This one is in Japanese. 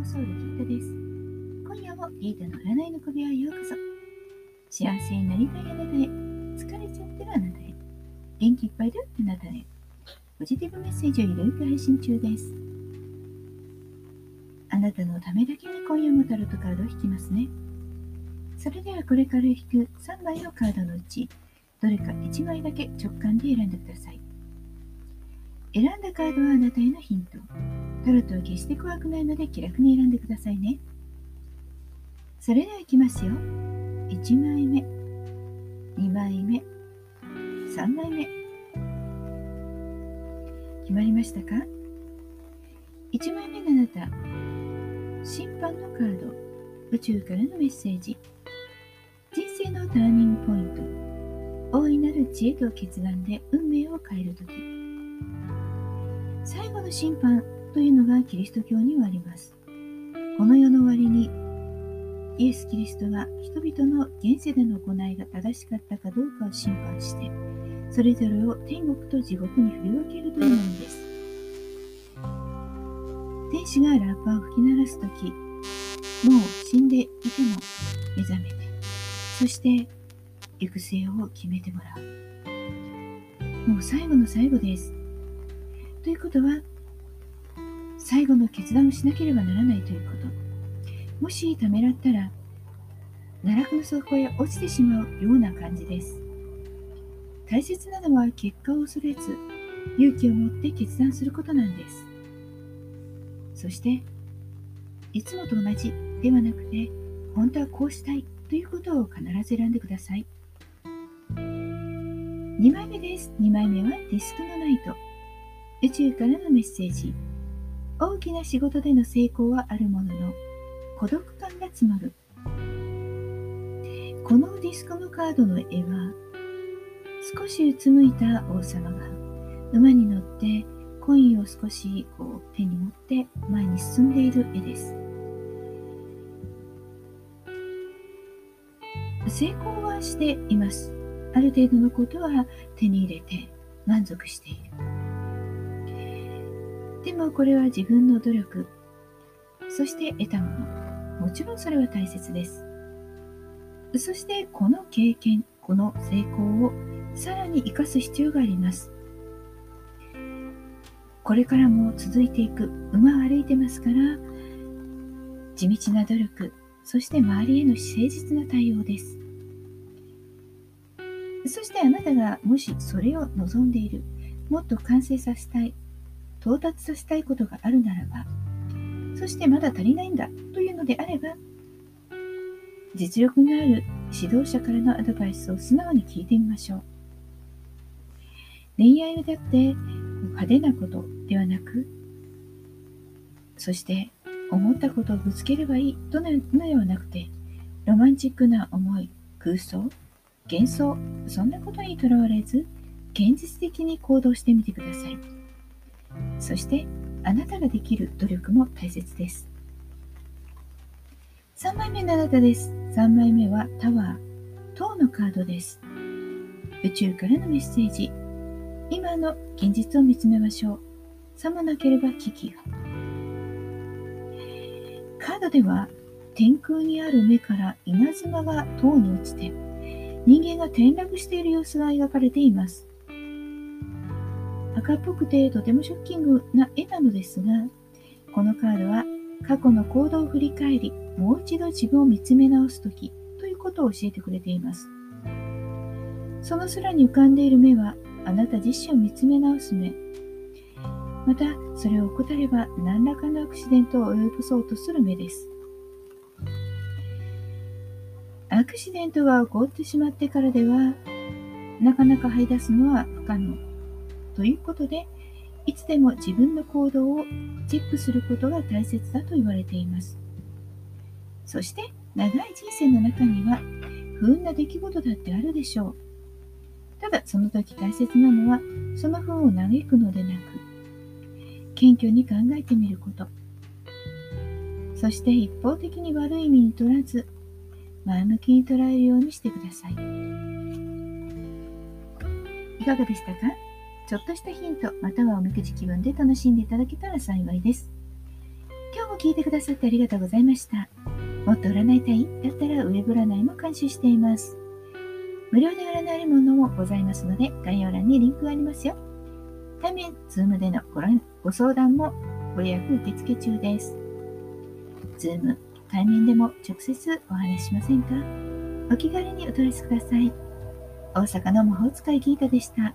ーソウルギータです。今夜もギータの占いの小部屋へようこそ。幸せになりたいあなたへ、疲れちゃってるあなたへ、元気いっぱいであなたへ、ポジティブメッセージをいろいろ配信中です。あなたのためだけに今夜もタロットカードを引きますね。それではこれから引く3枚のカードのうち、どれか1枚だけ直感で選んでください。選んだカードはあなたへのヒント。タロットは決して怖くないので気楽に選んでくださいね。それではいきますよ。1枚目、2枚目、3枚目。決まりましたか ?1 枚目のあなた、審判のカード、宇宙からのメッセージ。人生のターニングポイント。大いなる知恵と決断で運命を変えるとき。最後の審判というのがキリスト教にはあります。この世の終わりにイエス・キリストが人々の現世での行いが正しかったかどうかを審判して、それぞれを天国と地獄に振り分けるというものです。天使がラッパを吹き鳴らすとき、もう死んでいても目覚めて、そして行く末を決めてもらう。もう最後の最後です。ということは、最後の決断をしなければならないということ。もしためらったら、奈落の底へ落ちてしまうような感じです。大切なのは結果を恐れず、勇気を持って決断することなんです。そして、いつもと同じではなくて、本当はこうしたいということを必ず選んでください。2枚目です。2枚目はディスクのナイト。宇宙からのメッセージ。大きな仕事での成功はあるものの、孤独感が募る。このディスコのカードの絵は、少しうつむいた王様が馬に乗ってコインを少しこう手に持って前に進んでいる絵です。成功はしています。ある程度のことは手に入れて満足している。でもこれは自分の努力、そして得たもの。もちろんそれは大切です。そしてこの経験、この成功をさらに生かす必要があります。これからも続いていく、馬を歩いてますから、地道な努力、そして周りへの誠実な対応です。そしてあなたがもしそれを望んでいる、もっと完成させたい、到達させたいことがあるならば、そしてまだ足りないんだというのであれば、実力のある指導者からのアドバイスを素直に聞いてみましょう。恋愛だって派手なことではなく、そして思ったことをぶつければいいとのではなくて、ロマンチックな思い、空想、幻想、そんなことにとらわれず、現実的に行動してみてください。そしてあなたができる努力も大切です。3枚目のあなたです。3枚目はタワー、塔のカードです。宇宙からのメッセージ。今の現実を見つめましょう。さもなければ危機が。カードでは天空にある目から稲妻が塔に落ちて人間が転落している様子が描かれています。赤っぽくてとてもショッキングな絵なのですが、このカードは過去の行動を振り返り、もう一度自分を見つめ直すときということを教えてくれています。その空に浮かんでいる目は、あなた自身を見つめ直す目。また、それを怠れば何らかのアクシデントを及ぼそうとする目です。アクシデントが起こってしまってからでは、なかなか這い出すのは不可能。ということで、いつでも自分の行動をチェックすることが大切だと言われています。そして、長い人生の中には不運な出来事だってあるでしょう。ただ、その時大切なのは、その不運を嘆くのでなく、謙虚に考えてみること。そして一方的に悪い意味に取らず、前向きに捉えるようにしてください。いかがでしたか？ちょっとしたヒント、またはおみくじ気分で楽しんでいただけたら幸いです。今日も聞いてくださってありがとうございました。もっと占いたいだったらウェブ占いも監修しています。無料で占えるものもございますので、概要欄にリンクがありますよ。対面、 Zoom でのご相談もご予約受付中です。 Zoom、対面でも直接お話ししませんか？お気軽にお問い合わせください。大阪の魔法使いギータでした。